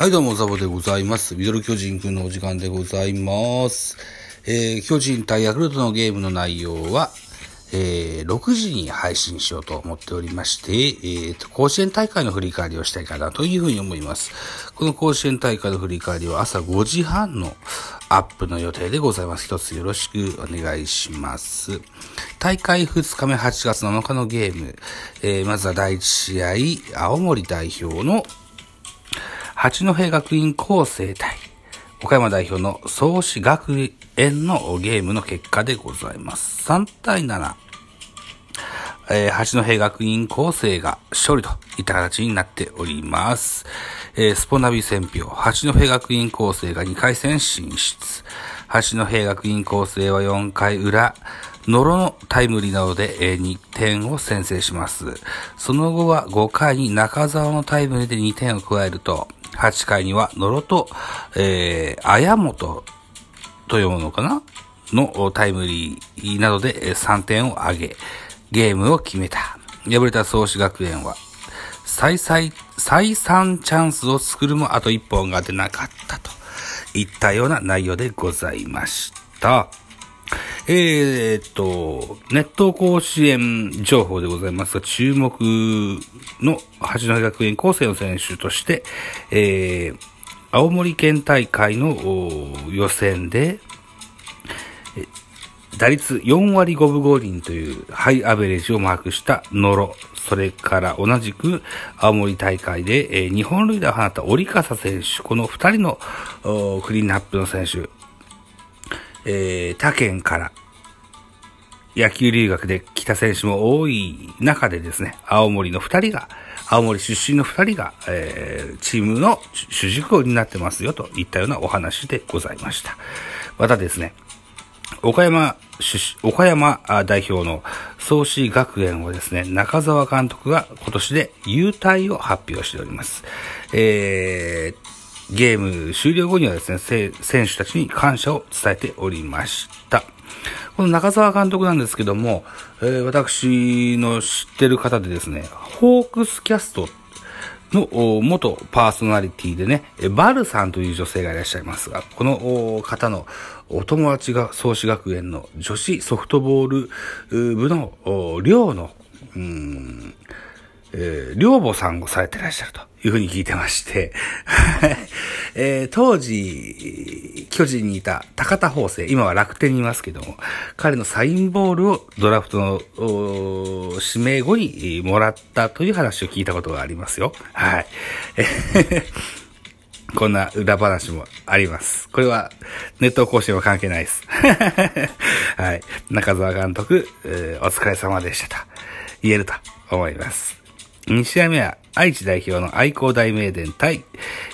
はい、どうも、ザボでございます。ミドル巨人くんのお時間でございます。えー、巨人対ヤクルトのゲームの内容は、えー、6時に配信しようと思っておりまして、えーと、甲子園大会の振り返りをしたいかなというふうに思います。この甲子園大会の振り返りは朝5時半のアップの予定でございます。一つよろしくお願いします。大会2日目8月7日のゲーム、えー、まずは第1試合、青森代表の八戸学院高生対岡山代表の創志学園のゲームの結果でございます。3対7。えー、八戸学院高生が勝利といった形になっております。えー、スポナビ選票、八戸学院高生が2回戦進出。八戸学院高生は4回裏、ノロのタイムリーなどで、えー、2点を先制します。その後は5回に中澤のタイムリーで2点を加えると、8回には野呂と、えー、綾本と読むのかな？のタイムリーなどで3点を挙げ、ゲームを決めた。敗れた創志学園は、再再、再三チャンスを作るもあと1本が出なかったといったような内容でございました。えー、っと、ネット甲子園情報でございますが、注目の八戸学園高生の選手として、えー、青森県大会の予選で、打率4割5分5厘というハイアベレージをマークしたノロ。それから同じく青森大会で、えー、日本塁打を放った折笠選手。この2人のクリーンナップの選手。えー、他県から野球留学で来た選手も多い中でですね、青森の2人が、青森出身の2人が、えー、チームの主軸を担ってますよといったようなお話でございました。またですね、岡山岡山代表の創志学園はですね、中澤監督が今年で優退を発表しております。えー、ゲーム終了後にはですね、選手たちに感謝を伝えておりました。この中澤監督なんですけども、えー、私の知ってる方でですね、ホークスキャストの元パーソナリティでね、バルさんという女性がいらっしゃいますが、この方のお友達が創志学園の女子ソフトボール部の寮の、うんえー、寮母さんをされてらっしゃるというふうに聞いてまして、えー、当時、巨人にいた高田法生、今は楽天にいますけども、彼のサインボールをドラフトの指名後にもらったという話を聞いたことがありますよ。はい。こんな裏話もあります。これはネット甲子園は関係ないです。はい。中澤監督、えー、お疲れ様でしたと言えると思います。2試合目は愛知代表の愛工大名電対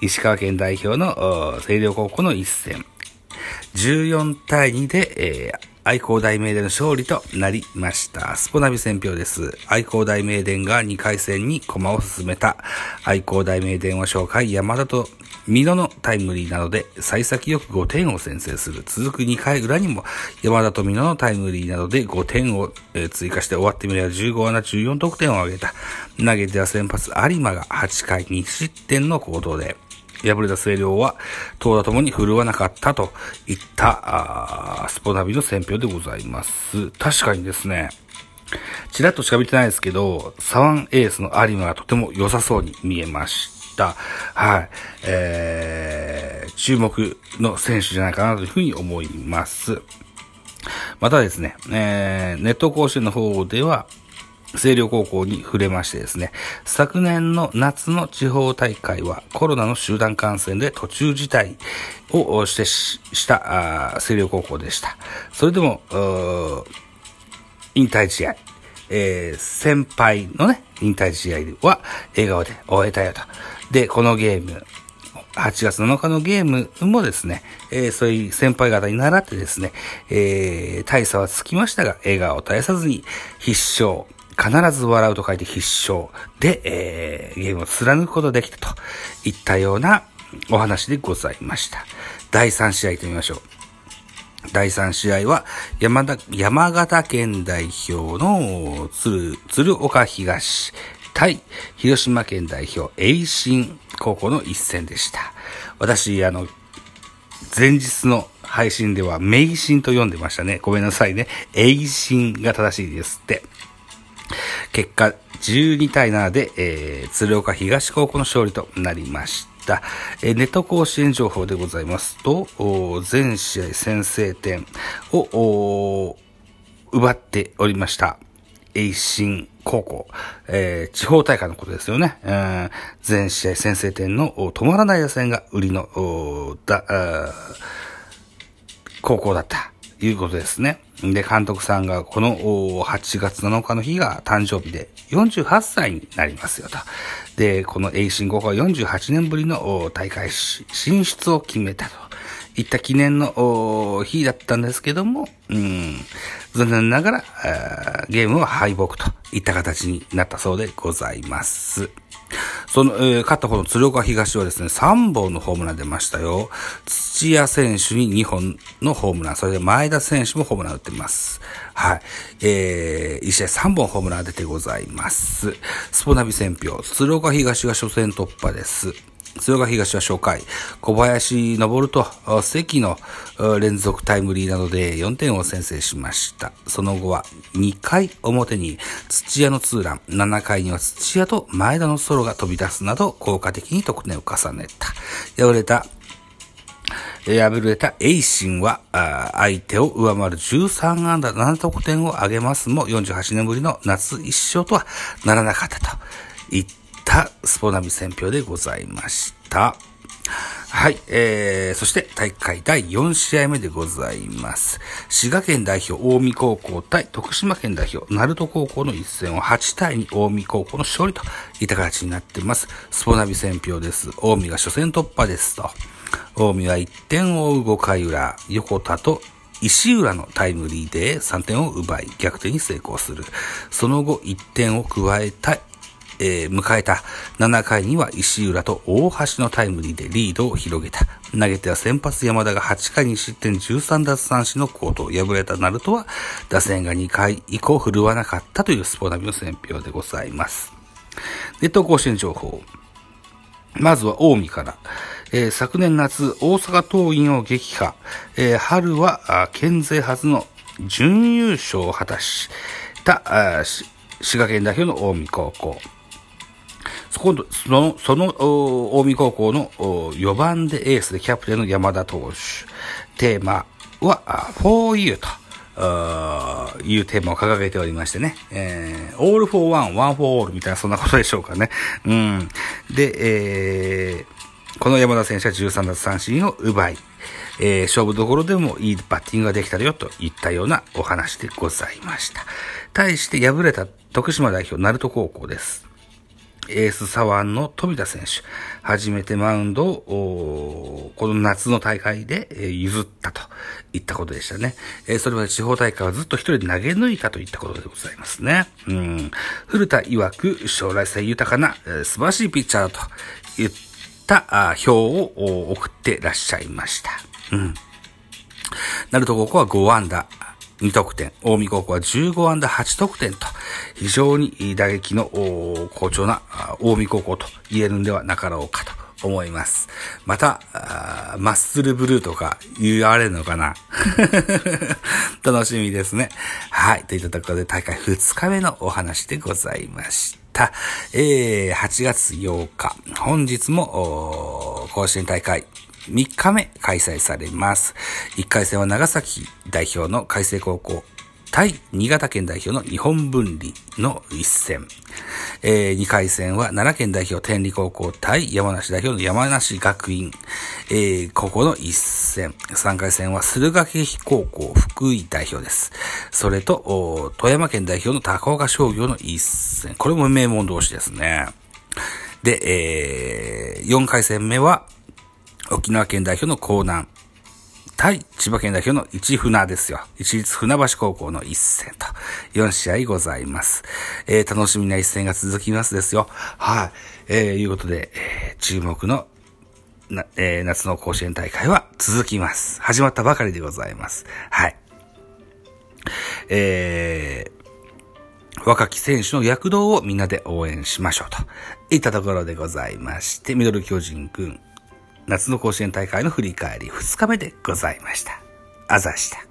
石川県代表の星稜高校の一戦。14対2で、えー、愛工大名電の勝利となりました。スポナビ選票です。愛工大名電が2回戦に駒を進めた。愛工大名電は紹介山田と美濃のタイムリーなどで幸先よく5点を先制する。続く2回裏にも山田と美濃のタイムリーなどで5点を追加して終わってみれば15穴14得点を挙げた。投げては先発有馬が8回2失点の行動で敗れた星稜は、投打ともに振るわなかったといった、スポナビの選評でございます。確かにですね、ちらっとしか見てないですけど、サワンエースの有馬がとても良さそうに見えました。はい。えー、注目の選手じゃないかなというふうに思います。またですね、えー、ネット甲子園の方では、星稜高校に触れましてですね、昨年の夏の地方大会はコロナの集団感染で途中辞退をしてしした星稜高校でした。それでも、引退試合、えー、先輩のね、引退試合は笑顔で終えたよと。で、このゲーム、8月7日のゲームもですね、えー、そういう先輩方に習ってですね、えー、大差はつきましたが、笑顔を絶やさずに必勝、必ず笑うと書いて必勝で、えー、ゲームを貫くことできたといったようなお話でございました。第3試合行ってみましょう。第3試合は山田、山形県代表の鶴、鶴岡東対広島県代表、栄新高校の一戦でした。私、あの、前日の配信では、名神と読んでましたね。ごめんなさいね。栄神が正しいですって。結果、12対7で、えー、鶴岡東高校の勝利となりました。えー、ネット甲子園情報でございますと、全試合先制点を奪っておりました。栄新高校、えー、地方大会のことですよね。全試合先制点の止まらない打線が売りの、だ、高校だった。いうことですね。で、監督さんがこの8月7日の日が誕生日で48歳になりますよと。で、この栄新高校は48年ぶりの大会進出を決めたといった記念の日だったんですけども、うん、残念ながらゲームは敗北といった形になったそうでございます。その、えー、勝った方の鶴岡東はですね、3本のホームラン出ましたよ。土屋選手に2本のホームラン、それで前田選手もホームラン打ってます。はい。えー、1試合3本ホームラン出てございます。スポナビ選票、鶴岡東が初戦突破です。鶴岡東は初回、小林昇と関の連続タイムリーなどで4点を先制しました。その後は2回表に土屋のツーラン、7回には土屋と前田のソロが飛び出すなど効果的に得点を重ねた。敗れた敗れたエイシンは、相手を上回る13安打7得点を挙げますも、48年ぶりの夏一勝とはならなかったといったスポナビ選票でございました。はい、えー、そして大会第4試合目でございます。滋賀県代表近江高校対徳島県代表鳴門高校の一戦を8対2近江高校の勝利といった形になってます。スポナビ選票です。近江が初戦突破ですと。近江は1点を追う5回裏、横田と石浦のタイムリーで3点を奪い逆転に成功する。その後1点を加えたえー、迎えた7回には石浦と大橋のタイムリーでリードを広げた。投げては先発山田が8回に失点13奪三振のコートを敗れたナルトは打線が2回以降振るわなかったというスポナビの選評でございます。ネット甲子園情報。まずは近江から。えー、昨年夏、大阪桐蔭を撃破。えー、春は、県勢初の準優勝を果たした滋賀県代表の近江高校。その、その、その、近江高校の4番でエースでキャプテンの山田投手。テーマは、for you と。いうテーマを掲げておりましてね。えー、all for one, one for all みたいなそんなことでしょうかね。うん。で、えー、この山田選手は13奪三振を奪い、えー、勝負どころでもいいバッティングができたよといったようなお話でございました。対して敗れた徳島代表、鳴門高校です。エース左腕の飛田選手、初めてマウンドを、この夏の大会で譲ったといったことでしたね。それまで地方大会はずっと一人で投げ抜いたといったことでございますね。うん、古田曰く将来性豊かな素晴らしいピッチャーだと言った票を送ってらっしゃいました。うん。ナルト高校は5安打、2得点。近江高校は15安打8得点と、非常に打撃の好調な近江高校と言えるんではなかろうかと思います。また、マッスルブルーとか言われるのかな？楽しみですね。はい。といったところで大会2日目のお話でございました。えー、8月8日、本日も甲子園大会3日目開催されます。1回戦は長崎代表の海星高校対新潟県代表の日本分離の一戦。えー、2回戦は奈良県代表天理高校対山梨代表の山梨学院、えー、高校の一戦。3回戦は駿河劇高校福井代表です。それと、富山県代表の高岡商業の一戦。これも名門同士ですね。で、えー、4回戦目は、沖縄県代表の江南、対千葉県代表の市船ですよ。一律船橋高校の一戦と、4試合ございます。えー、楽しみな一戦が続きますですよ。はい。えー、いうことで、えー、注目のな、えー、夏の甲子園大会は続きます。始まったばかりでございます。はい。えー、若き選手の躍動をみんなで応援しましょうといったところでございまして、ミドル巨人くん、夏の甲子園大会の振り返り2日目でございました。あざした。